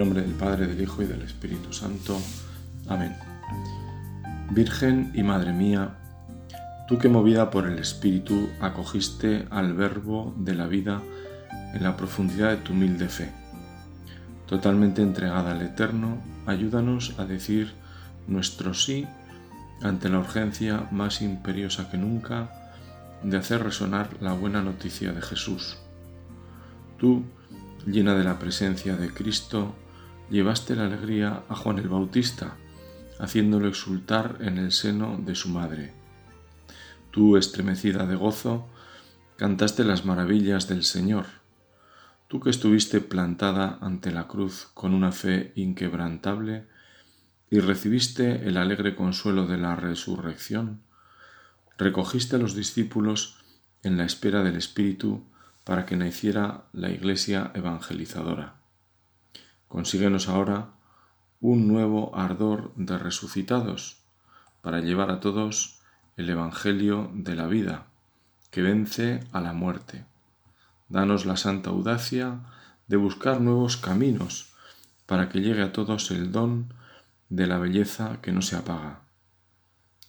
nombre del Padre, del Hijo y del Espíritu Santo. Amén. Virgen y Madre mía, tú que movida por el Espíritu acogiste al Verbo de la vida en la profundidad de tu humilde fe. Totalmente entregada al Eterno, ayúdanos a decir nuestro sí ante la urgencia más imperiosa que nunca de hacer resonar la buena noticia de Jesús. Tú, llena de la presencia de Cristo, llevaste la alegría a Juan el Bautista, haciéndolo exultar en el seno de su madre. Tú, estremecida de gozo, cantaste las maravillas del Señor. Tú que estuviste plantada ante la cruz con una fe inquebrantable y recibiste el alegre consuelo de la resurrección, recogiste a los discípulos en la espera del Espíritu para que naciera la Iglesia evangelizadora. Consíguenos ahora un nuevo ardor de resucitados para llevar a todos el Evangelio de la vida, que vence a la muerte. Danos la santa audacia de buscar nuevos caminos para que llegue a todos el don de la belleza que no se apaga.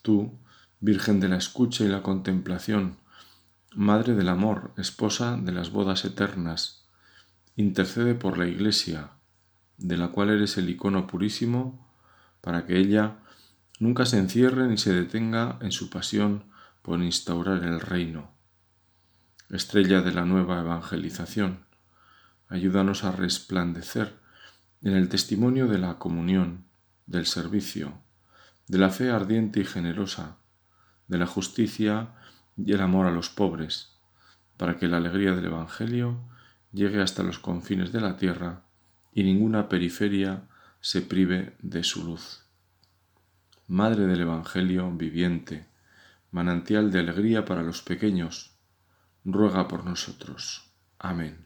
Tú, Virgen de la escucha y la contemplación, Madre del amor, esposa de las bodas eternas, intercede por la Iglesia, de la cual eres el icono purísimo, para que ella nunca se encierre ni se detenga en su pasión por instaurar el reino. Estrella de la nueva evangelización, ayúdanos a resplandecer en el testimonio de la comunión, del servicio, de la fe ardiente y generosa, de la justicia y el amor a los pobres, para que la alegría del Evangelio llegue hasta los confines de la tierra y ninguna periferia se prive de su luz. Madre del Evangelio viviente, manantial de alegría para los pequeños, ruega por nosotros. Amén.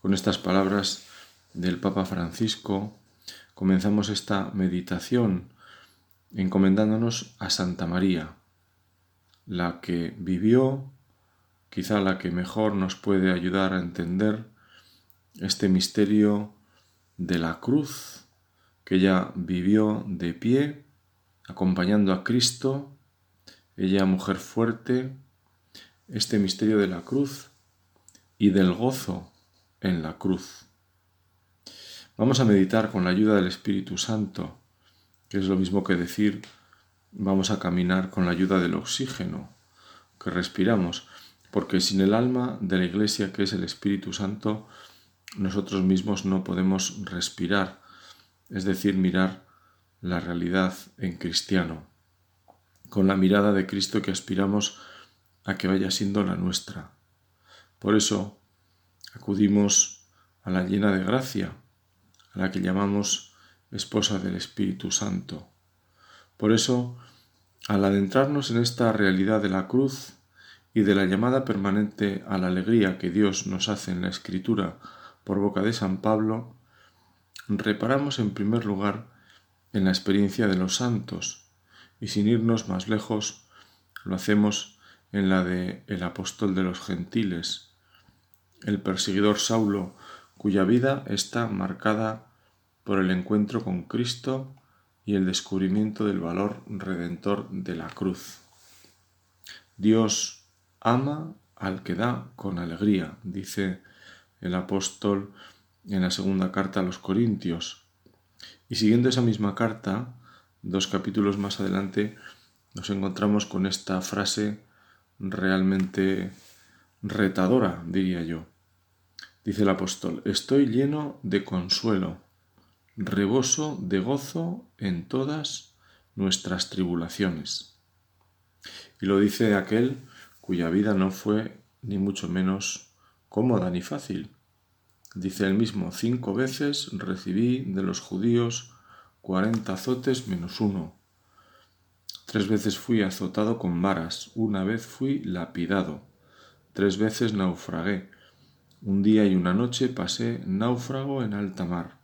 Con estas palabras del Papa Francisco comenzamos esta meditación encomendándonos a Santa María, la que vivió, quizá la que mejor nos puede ayudar a entender este misterio de la cruz que ella vivió de pie, acompañando a Cristo, ella mujer fuerte, este misterio de la cruz y del gozo en la cruz. Vamos a meditar con la ayuda del Espíritu Santo, que es lo mismo que decir vamos a caminar con la ayuda del oxígeno que respiramos, porque sin el alma de la Iglesia, que es el Espíritu Santo, nosotros mismos no podemos respirar, es decir, mirar la realidad en cristiano, con la mirada de Cristo que aspiramos a que vaya siendo la nuestra. Por eso acudimos a la llena de gracia, a la que llamamos esposa del Espíritu Santo. Por eso, al adentrarnos en esta realidad de la cruz y de la llamada permanente a la alegría que Dios nos hace en la Escritura por boca de San Pablo, reparamos en primer lugar en la experiencia de los santos y sin irnos más lejos lo hacemos en la de el apóstol de los gentiles, el perseguidor Saulo, cuya vida está marcada por el encuentro con Cristo y el descubrimiento del valor redentor de la cruz. Dios ama al que da con alegría, dice el apóstol en la segunda carta a los Corintios. Y siguiendo esa misma carta, dos capítulos más adelante, nos encontramos con esta frase realmente retadora, diría yo. Dice el apóstol, estoy lleno de consuelo, reboso de gozo en todas nuestras tribulaciones. Y lo dice aquel cuya vida no fue ni mucho menos cómoda ni fácil. Dice él mismo, cinco veces recibí de los judíos cuarenta azotes menos uno. Tres veces fui azotado con varas, una vez fui lapidado, tres veces naufragué, un día y una noche pasé náufrago en alta mar.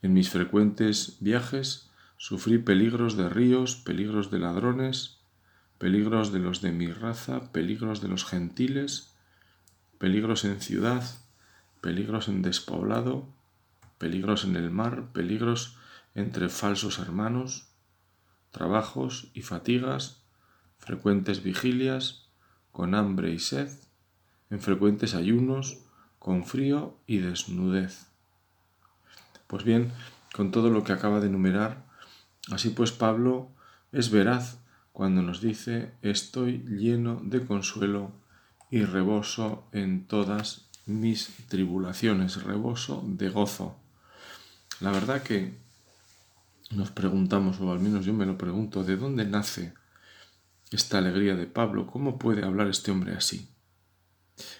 En mis frecuentes viajes sufrí peligros de ríos, peligros de ladrones, peligros de los de mi raza, peligros de los gentiles, peligros en ciudad, peligros en despoblado, peligros en el mar, peligros entre falsos hermanos, trabajos y fatigas, frecuentes vigilias, con hambre y sed, en frecuentes ayunos, con frío y desnudez. Pues bien, con todo lo que acaba de enumerar, así pues Pablo es veraz cuando nos dice estoy lleno de consuelo y reboso en todas mis tribulaciones, reboso de gozo. La verdad que nos preguntamos, o al menos yo me lo pregunto, ¿de dónde nace esta alegría de Pablo? ¿Cómo puede hablar este hombre así?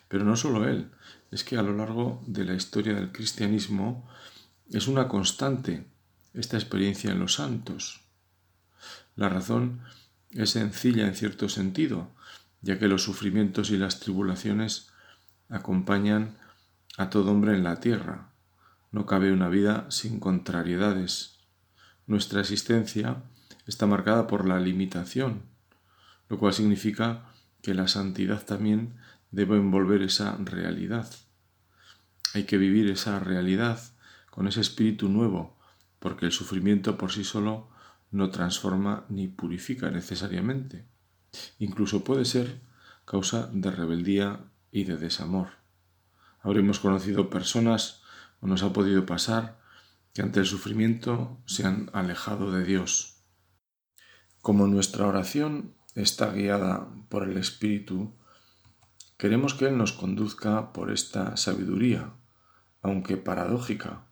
Pero no solo él, es que a lo largo de la historia del cristianismo es una constante esta experiencia en los santos. La razón es sencilla en cierto sentido, ya que los sufrimientos y las tribulaciones acompañan a todo hombre en la tierra. No cabe una vida sin contrariedades. Nuestra existencia está marcada por la limitación, lo cual significa que la santidad también debe envolver esa realidad. Hay que vivir esa realidad con ese espíritu nuevo, porque el sufrimiento por sí solo no transforma ni purifica necesariamente. Incluso puede ser causa de rebeldía y de desamor. Habremos conocido personas, o nos ha podido pasar, que ante el sufrimiento se han alejado de Dios. Como nuestra oración está guiada por el Espíritu, queremos que Él nos conduzca por esta sabiduría, aunque paradójica.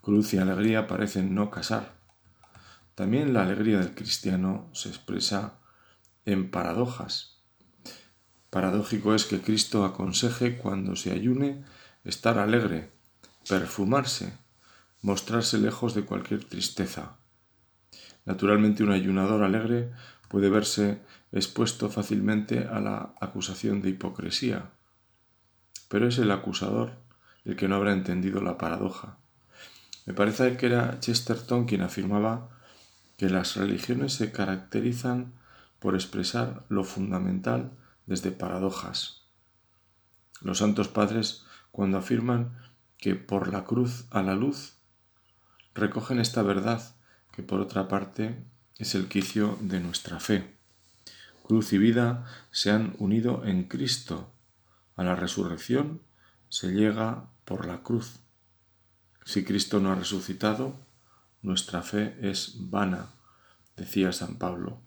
Cruz y alegría parecen no casar. También la alegría del cristiano se expresa en paradojas. Paradójico es que Cristo aconseje cuando se ayune estar alegre, perfumarse, mostrarse lejos de cualquier tristeza. Naturalmente un ayunador alegre puede verse expuesto fácilmente a la acusación de hipocresía, pero es el acusador el que no habrá entendido la paradoja. Me parece que era Chesterton quien afirmaba que las religiones se caracterizan por expresar lo fundamental desde paradojas. Los santos padres, cuando afirman que por la cruz a la luz, recogen esta verdad que por otra parte es el quicio de nuestra fe. Cruz y vida se han unido en Cristo. A la resurrección se llega por la cruz. Si Cristo no ha resucitado, nuestra fe es vana, decía San Pablo.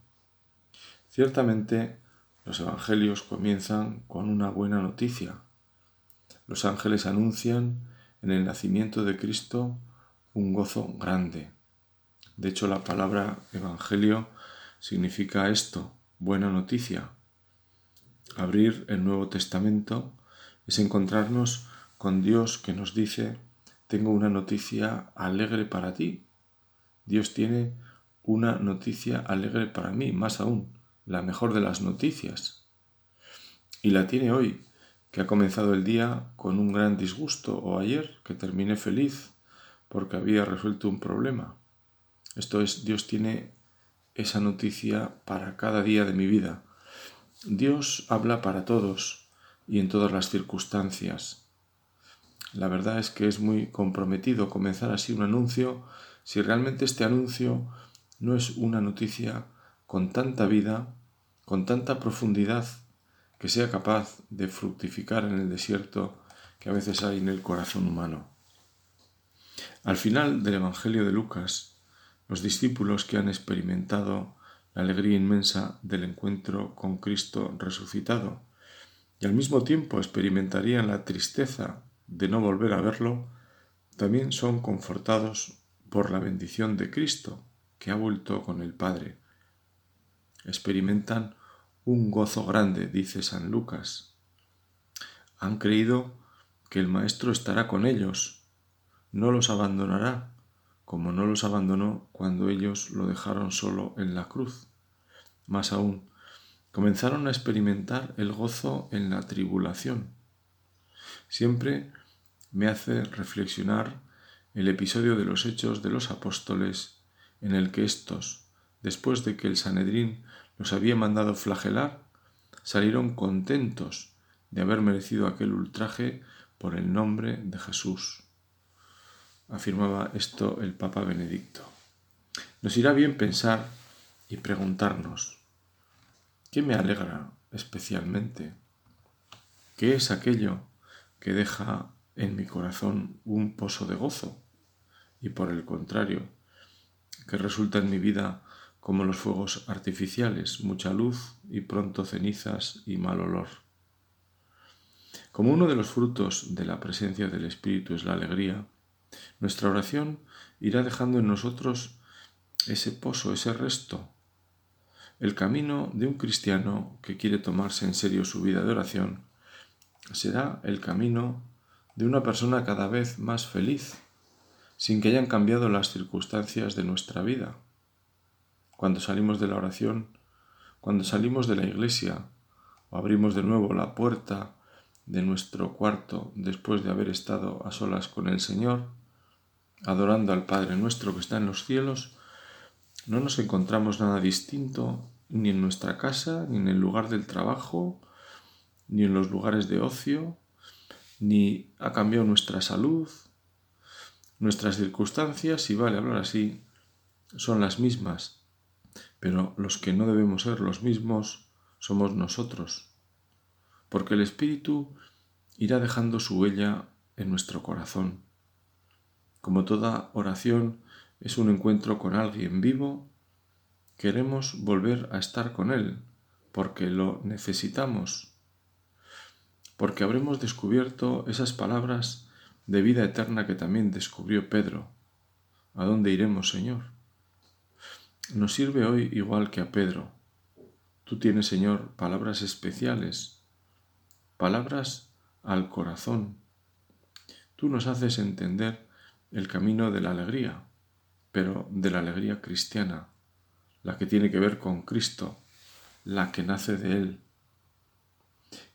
Ciertamente, los evangelios comienzan con una buena noticia. Los ángeles anuncian en el nacimiento de Cristo un gozo grande. De hecho, la palabra evangelio significa esto, buena noticia. Abrir el Nuevo Testamento es encontrarnos con Dios que nos dice, tengo una noticia alegre para ti, Dios tiene una noticia alegre para mí, más aún, la mejor de las noticias. Y la tiene hoy, que ha comenzado el día con un gran disgusto, o ayer, que terminé feliz porque había resuelto un problema. Esto es, Dios tiene esa noticia para cada día de mi vida. Dios habla para todos y en todas las circunstancias. La verdad es que es muy comprometido comenzar así un anuncio si realmente este anuncio no es una noticia con tanta vida, con tanta profundidad, que sea capaz de fructificar en el desierto que a veces hay en el corazón humano. Al final del Evangelio de Lucas, los discípulos que han experimentado la alegría inmensa del encuentro con Cristo resucitado y al mismo tiempo experimentarían la tristeza de no volver a verlo, también son confortados por la bendición de Cristo, que ha vuelto con el Padre. Experimentan un gozo grande, dice San Lucas. Han creído que el Maestro estará con ellos, no los abandonará, como no los abandonó cuando ellos lo dejaron solo en la cruz. Más aún, comenzaron a experimentar el gozo en la tribulación. Siempre me hace reflexionar el episodio de los hechos de los apóstoles en el que éstos, después de que el Sanedrín los había mandado flagelar, salieron contentos de haber merecido aquel ultraje por el nombre de Jesús. afirmaba esto el Papa Benedicto. Nos irá bien pensar y preguntarnos, ¿qué me alegra especialmente? ¿Qué es aquello que deja en mi corazón un pozo de gozo? Y por el contrario, que resulta en mi vida como los fuegos artificiales, mucha luz y pronto cenizas y mal olor. Como uno de los frutos de la presencia del Espíritu es la alegría, nuestra oración irá dejando en nosotros ese pozo, ese resto. El camino de un cristiano que quiere tomarse en serio su vida de oración será el camino de una persona cada vez más feliz, sin que hayan cambiado las circunstancias de nuestra vida. Cuando salimos de la oración, cuando salimos de la iglesia o abrimos de nuevo la puerta de nuestro cuarto después de haber estado a solas con el Señor, adorando al Padre nuestro que está en los cielos, no nos encontramos nada distinto ni en nuestra casa, ni en el lugar del trabajo, ni en los lugares de ocio, ni ha cambiado nuestra salud, nuestras circunstancias, si vale hablar así, son las mismas, pero los que no debemos ser los mismos somos nosotros, porque el Espíritu irá dejando su huella en nuestro corazón. Como toda oración es un encuentro con alguien vivo, queremos volver a estar con Él, porque lo necesitamos, porque habremos descubierto esas palabras de vida eterna que también descubrió Pedro. ¿A dónde iremos, Señor? Nos sirve hoy igual que a Pedro. Tú tienes, Señor, palabras especiales, palabras al corazón. Tú nos haces entender el camino de la alegría, pero de la alegría cristiana, la que tiene que ver con Cristo, la que nace de Él.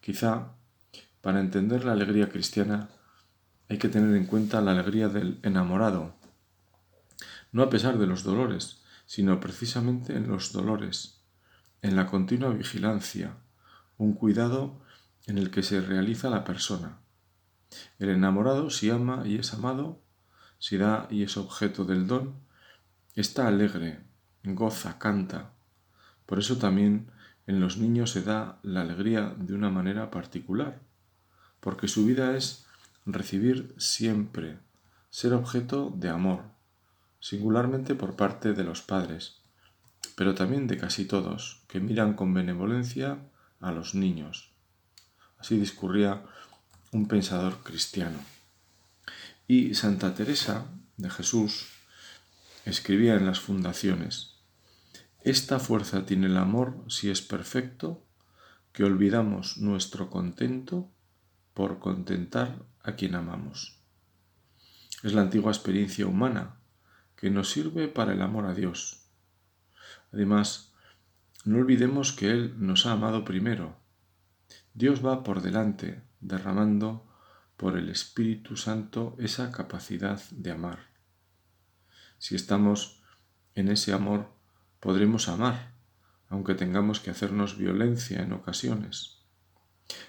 Quizá, para entender la alegría cristiana, hay que tener en cuenta la alegría del enamorado, no a pesar de los dolores, sino precisamente en los dolores, en la continua vigilancia, un cuidado en el que se realiza la persona. El enamorado, si ama y es amado, si da y es objeto del don, está alegre, goza, canta. Por eso también en los niños se da la alegría de una manera particular, porque su vida es recibir siempre, ser objeto de amor, singularmente por parte de los padres, pero también de casi todos, que miran con benevolencia a los niños. Así discurría un pensador cristiano. Y Santa Teresa de Jesús escribía en las fundaciones, Esta fuerza tiene el amor si es perfecto, que olvidamos nuestro contento por contentar a quien amamos. Es la antigua experiencia humana que nos sirve para el amor a Dios. Además, no olvidemos que Él nos ha amado primero. Dios va por delante, derramando por el Espíritu Santo esa capacidad de amar. Si estamos en ese amor, podremos amar, aunque tengamos que hacernos violencia en ocasiones.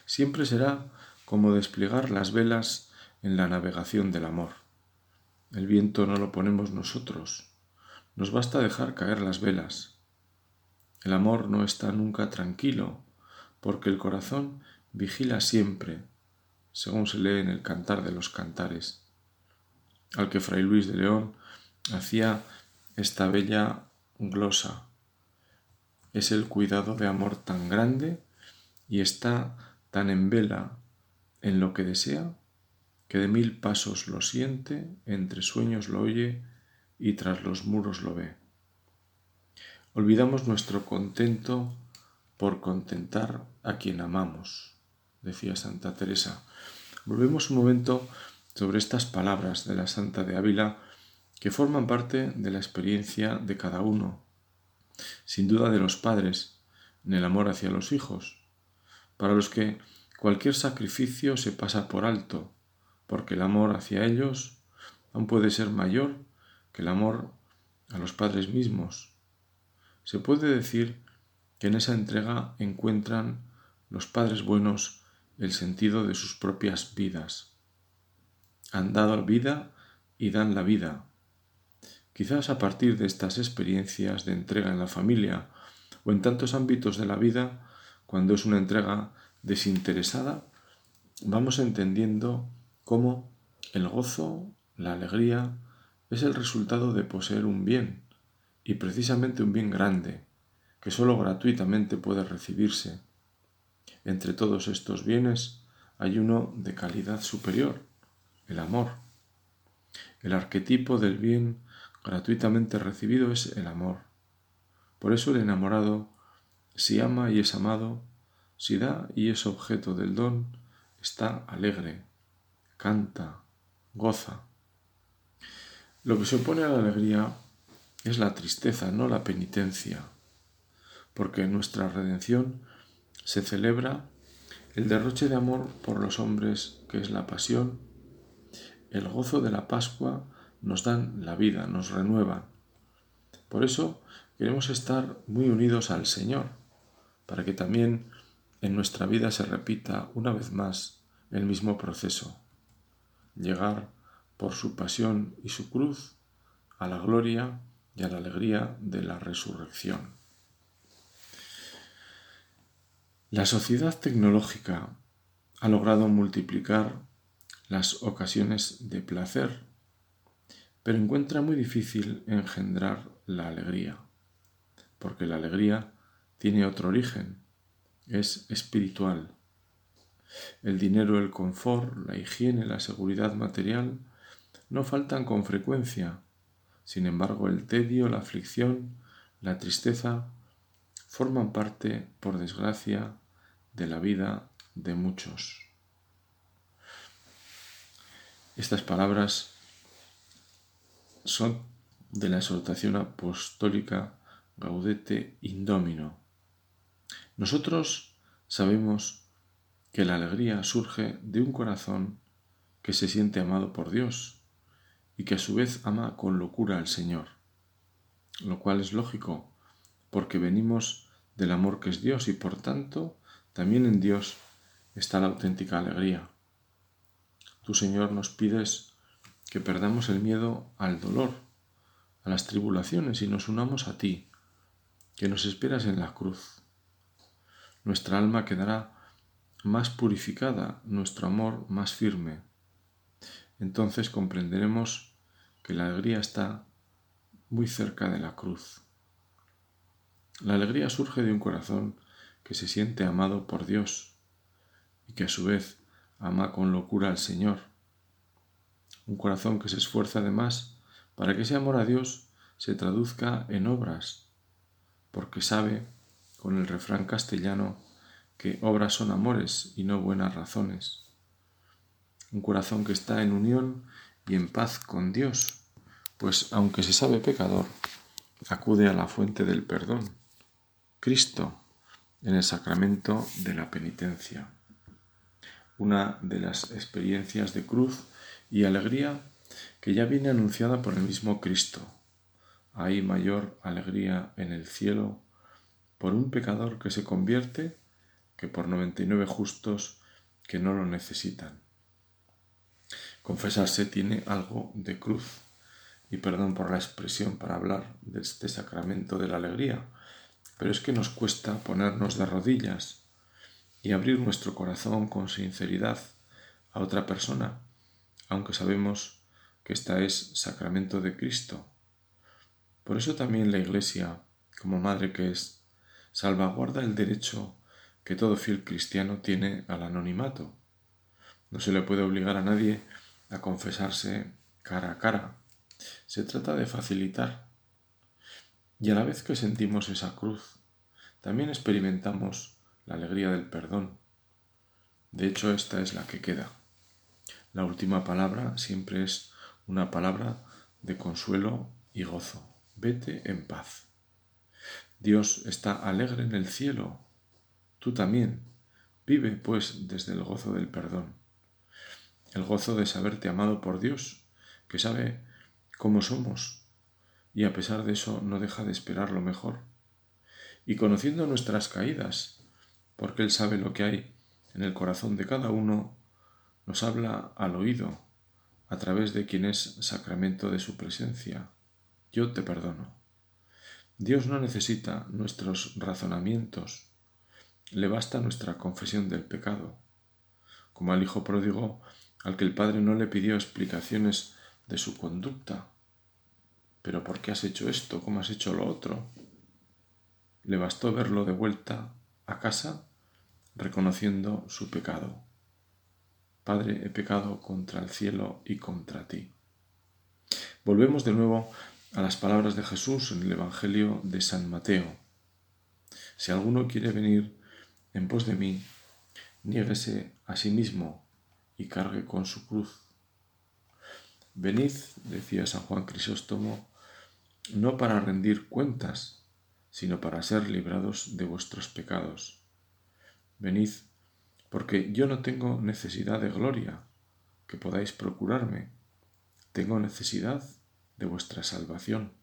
Siempre será como desplegar las velas en la navegación del amor. El viento no lo ponemos nosotros, nos basta dejar caer las velas. El amor no está nunca tranquilo, porque el corazón vigila siempre, según se lee en el Cantar de los Cantares, al que Fray Luis de León hacía esta bella glosa. Es el cuidado de amor tan grande y está tan en vela en lo que desea, que de mil pasos lo siente, entre sueños lo oye y tras los muros lo ve. Olvidamos nuestro contento por contentar a quien amamos, decía Santa Teresa. Volvemos un momento sobre estas palabras de la Santa de Ávila que forman parte de la experiencia de cada uno, sin duda de los padres, en el amor hacia los hijos, para los que Cualquier sacrificio se pasa por alto, porque el amor hacia ellos aún puede ser mayor que el amor a los padres mismos. Se puede decir que en esa entrega encuentran los padres buenos el sentido de sus propias vidas. Han dado vida y dan la vida. Quizás a partir de estas experiencias de entrega en la familia o en tantos ámbitos de la vida, cuando es una entrega desinteresada, vamos entendiendo cómo el gozo, la alegría, es el resultado de poseer un bien, y precisamente un bien grande, que sólo gratuitamente puede recibirse. Entre todos estos bienes hay uno de calidad superior, el amor. El arquetipo del bien gratuitamente recibido es el amor. Por eso el enamorado, si ama y es amado, si da y es objeto del don, está alegre, canta, goza. Lo que se opone a la alegría es la tristeza, no la penitencia, porque en nuestra redención se celebra el derroche de amor por los hombres, que es la pasión, el gozo de la Pascua nos dan la vida, nos renuevan. Por eso queremos estar muy unidos al Señor, para que también en nuestra vida se repita una vez más el mismo proceso, llegar por su pasión y su cruz a la gloria y a la alegría de la resurrección. La sociedad tecnológica ha logrado multiplicar las ocasiones de placer, pero encuentra muy difícil engendrar la alegría, porque la alegría tiene otro origen, es espiritual. El dinero, el confort, la higiene, la seguridad material no faltan con frecuencia, sin embargo, el tedio, la aflicción, la tristeza forman parte, por desgracia, de la vida de muchos. Estas palabras son de la exhortación apostólica Gaudete Indomino. Nosotros sabemos que la alegría surge de un corazón que se siente amado por Dios y que a su vez ama con locura al Señor, lo cual es lógico, porque venimos del amor que es Dios y por tanto también en Dios está la auténtica alegría. Tú, Señor, nos pides que perdamos el miedo al dolor, a las tribulaciones y nos unamos a ti, que nos esperas en la cruz. Nuestra alma quedará más purificada, nuestro amor más firme entonces comprenderemos que la alegría está muy cerca de la cruz. La alegría surge de un corazón que se siente amado por Dios y que a su vez ama con locura al Señor. Un corazón que se esfuerza además para que ese amor a Dios se traduzca en obras, porque sabe, con el refrán castellano, que obras son amores y no buenas razones un corazón que está en unión y en paz con Dios, pues aunque se sabe pecador, acude a la fuente del perdón, Cristo, en el sacramento de la penitencia. Una de las experiencias de cruz y alegría que ya viene anunciada por el mismo Cristo. Hay mayor alegría en el cielo por un pecador que se convierte que por 99 justos que no lo necesitan. Confesarse tiene algo de cruz, y perdón por la expresión para hablar de este sacramento de la alegría, pero es que nos cuesta ponernos de rodillas y abrir nuestro corazón con sinceridad a otra persona, aunque sabemos que esta es sacramento de Cristo. Por eso también la Iglesia, como madre que es, salvaguarda el derecho que todo fiel cristiano tiene al anonimato. No se le puede obligar a nadie a confesarse cara a cara. Se trata de facilitar. Y a la vez que sentimos esa cruz, también experimentamos la alegría del perdón. De hecho, esta es la que queda. La última palabra siempre es una palabra de consuelo y gozo. Vete en paz. Dios está alegre en el cielo. Tú también. Vive, pues, desde el gozo del perdón el gozo de saberte amado por Dios, que sabe cómo somos y a pesar de eso no deja de esperar lo mejor. Y conociendo nuestras caídas, porque Él sabe lo que hay en el corazón de cada uno, nos habla al oído, a través de quien es sacramento de su presencia. Yo te perdono. Dios no necesita nuestros razonamientos, le basta nuestra confesión del pecado. Como al hijo pródigo, al que el padre no le pidió explicaciones de su conducta. ¿Pero por qué has hecho esto? ¿Cómo has hecho lo otro? Le bastó verlo de vuelta a casa reconociendo su pecado. Padre, he pecado contra el cielo y contra ti. Volvemos de nuevo a las palabras de Jesús en el Evangelio de San Mateo. Si alguno quiere venir en pos de mí, niéguese a sí mismo y cargue con su cruz. Venid, decía San Juan Crisóstomo, no para rendir cuentas, sino para ser librados de vuestros pecados. Venid, porque yo no tengo necesidad de gloria que podáis procurarme, tengo necesidad de vuestra salvación.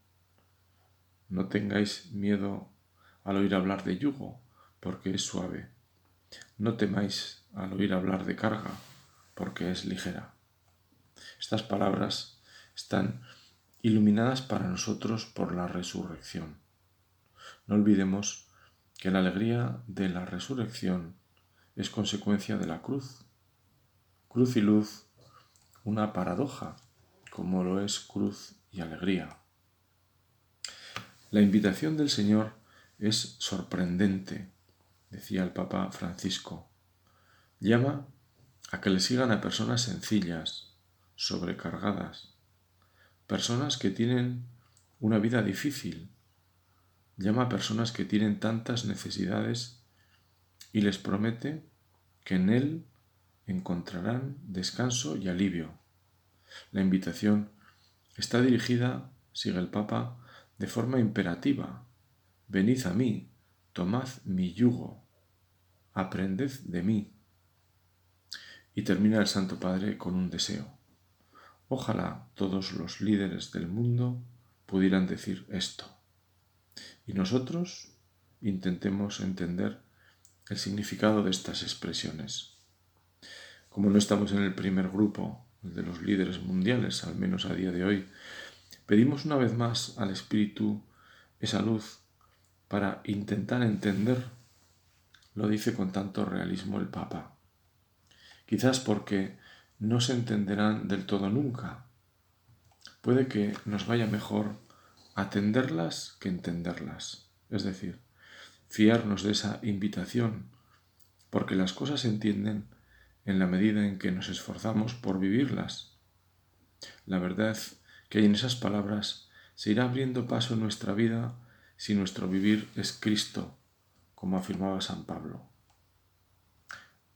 No tengáis miedo al oír hablar de yugo, porque es suave. No temáis al oír hablar de carga, porque es ligera. Estas palabras están iluminadas para nosotros por la resurrección. No olvidemos que la alegría de la resurrección es consecuencia de la cruz. Cruz y luz, una paradoja, como lo es cruz y alegría. La invitación del Señor es sorprendente, decía el Papa Francisco. Llama a que le sigan a personas sencillas, sobrecargadas, personas que tienen una vida difícil. Llama a personas que tienen tantas necesidades y les promete que en Él encontrarán descanso y alivio. La invitación está dirigida, sigue el Papa, de forma imperativa. Venid a mí, tomad mi yugo, aprended de mí. Y termina el Santo Padre con un deseo. Ojalá todos los líderes del mundo pudieran decir esto. Y nosotros intentemos entender el significado de estas expresiones. Como no estamos en el primer grupo de los líderes mundiales, al menos a día de hoy, pedimos una vez más al Espíritu esa luz para intentar entender, lo dice con tanto realismo el Papa. Quizás porque no se entenderán del todo nunca. Puede que nos vaya mejor atenderlas que entenderlas. Es decir, fiarnos de esa invitación, porque las cosas se entienden en la medida en que nos esforzamos por vivirlas. La verdad que en esas palabras se irá abriendo paso en nuestra vida si nuestro vivir es Cristo, como afirmaba San Pablo.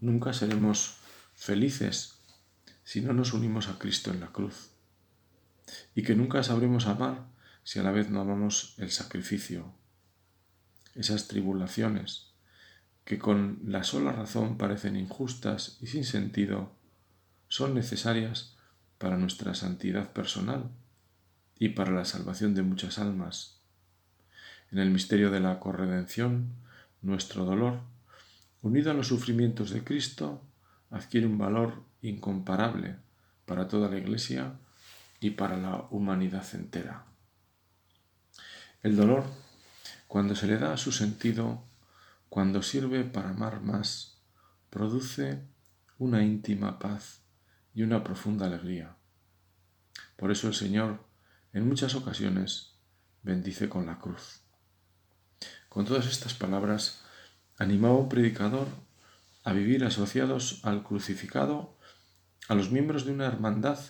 Nunca seremos felices si no nos unimos a Cristo en la cruz, y que nunca sabremos amar si a la vez no amamos el sacrificio, esas tribulaciones que con la sola razón parecen injustas y sin sentido, son necesarias para nuestra santidad personal y para la salvación de muchas almas. En el misterio de la corredención, nuestro dolor, unido a los sufrimientos de Cristo, adquiere un valor incomparable para toda la Iglesia y para la humanidad entera. El dolor cuando se le da su sentido, cuando sirve para amar más, produce una íntima paz y una profunda alegría. Por eso el Señor, en muchas ocasiones, bendice con la cruz. Con todas estas palabras, animaba un predicador a vivir asociados al crucificado a los miembros de una hermandad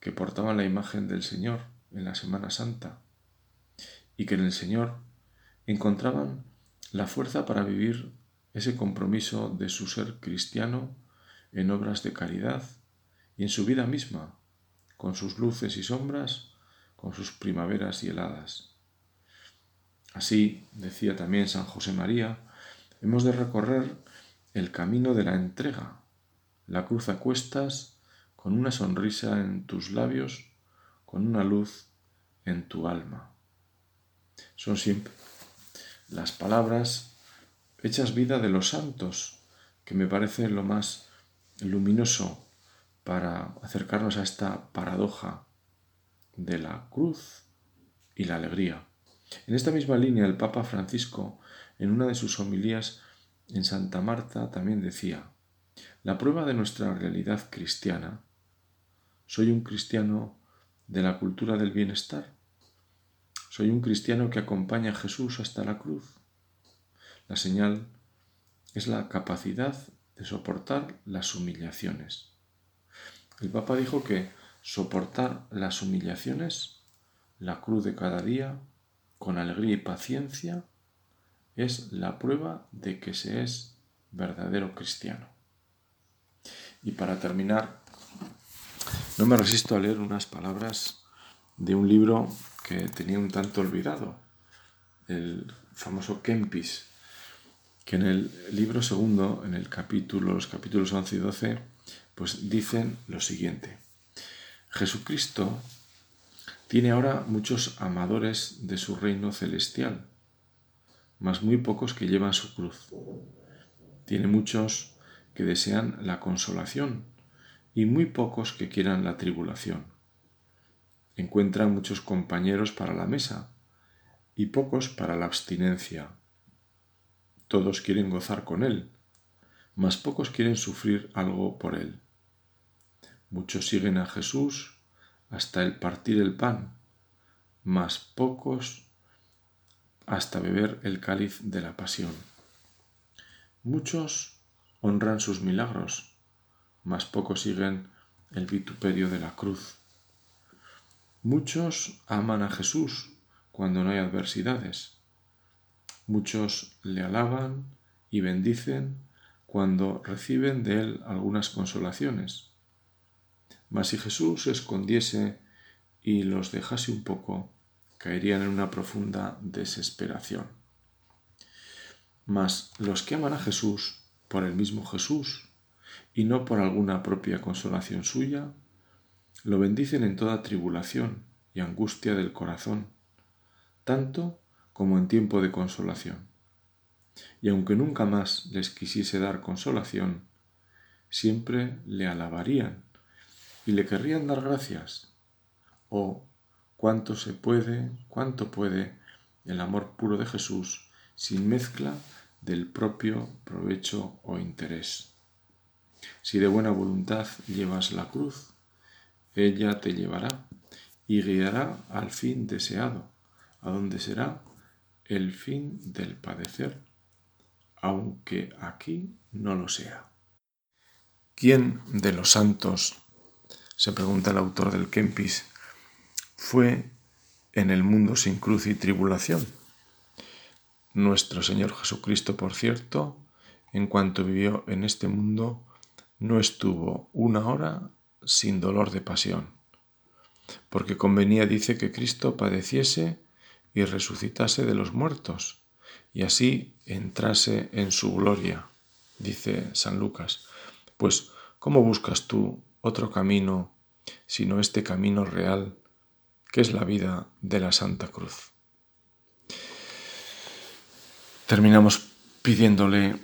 que portaban la imagen del Señor en la Semana Santa y que en el Señor encontraban la fuerza para vivir ese compromiso de su ser cristiano en obras de caridad y en su vida misma, con sus luces y sombras, con sus primaveras y heladas. Así, decía también San José María, hemos de recorrer el camino de la entrega, la cruz a cuestas, con una sonrisa en tus labios, con una luz en tu alma. Son siempre las palabras hechas vida de los santos, que me parece lo más luminoso para acercarnos a esta paradoja de la cruz y la alegría. En esta misma línea, el Papa Francisco, en una de sus homilías en Santa Marta, también decía, la prueba de nuestra realidad cristiana, soy un cristiano de la cultura del bienestar, soy un cristiano que acompaña a Jesús hasta la cruz. La señal es la capacidad de soportar las humillaciones. El Papa dijo que soportar las humillaciones, la cruz de cada día, con alegría y paciencia, es la prueba de que se es verdadero cristiano. Y para terminar, no me resisto a leer unas palabras de un libro que tenía un tanto olvidado, el famoso Kempis, que en el libro segundo, en el capítulo, los capítulos 11 y 12, pues dicen lo siguiente. Jesucristo tiene ahora muchos amadores de su reino celestial, mas muy pocos que llevan su cruz. Tiene muchos que desean la consolación y muy pocos que quieran la tribulación. Encuentran muchos compañeros para la mesa y pocos para la abstinencia todos quieren gozar con Él, mas pocos quieren sufrir algo por Él. Muchos siguen a Jesús hasta el partir el pan, mas pocos hasta beber el cáliz de la pasión. Muchos honran sus milagros, mas pocos siguen el vituperio de la cruz. Muchos aman a Jesús cuando no hay adversidades, Muchos le alaban y bendicen cuando reciben de él algunas consolaciones. Mas si Jesús se escondiese y los dejase un poco, caerían en una profunda desesperación. Mas los que aman a Jesús por el mismo Jesús y no por alguna propia consolación suya, lo bendicen en toda tribulación y angustia del corazón, tanto como en tiempo de consolación. Y aunque nunca más les quisiese dar consolación, siempre le alabarían y le querrían dar gracias. Oh, cuánto se puede, cuánto puede el amor puro de Jesús sin mezcla del propio provecho o interés. Si de buena voluntad llevas la cruz, ella te llevará y guiará al fin deseado, a donde será el fin del padecer, aunque aquí no lo sea. ¿Quién de los santos, se pregunta el autor del Kempis, fue en el mundo sin cruz y tribulación? Nuestro Señor Jesucristo, por cierto, en cuanto vivió en este mundo, no estuvo una hora sin dolor de pasión, porque convenía, dice, que Cristo padeciese y resucitase de los muertos, y así entrase en su gloria, dice San Lucas. Pues, ¿cómo buscas tú otro camino sino este camino real, que es la vida de la Santa Cruz? Terminamos pidiéndole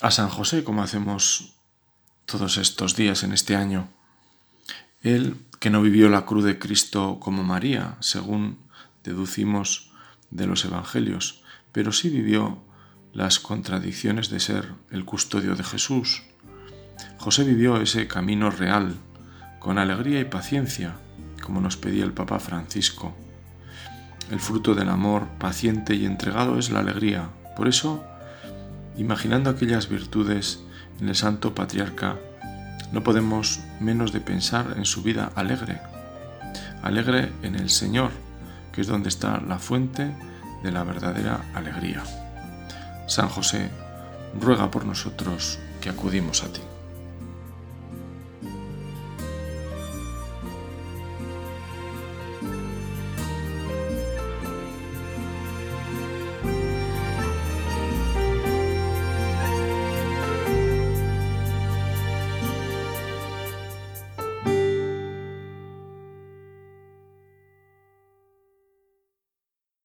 a San José, como hacemos todos estos días en este año, él que no vivió la cruz de Cristo como María, según deducimos de los Evangelios, pero sí vivió las contradicciones de ser el custodio de Jesús. José vivió ese camino real, con alegría y paciencia, como nos pedía el Papa Francisco. El fruto del amor paciente y entregado es la alegría. Por eso, imaginando aquellas virtudes en el Santo Patriarca, no podemos menos de pensar en su vida alegre, alegre en el Señor, que es donde está la fuente de la verdadera alegría. San José, ruega por nosotros que acudimos a ti.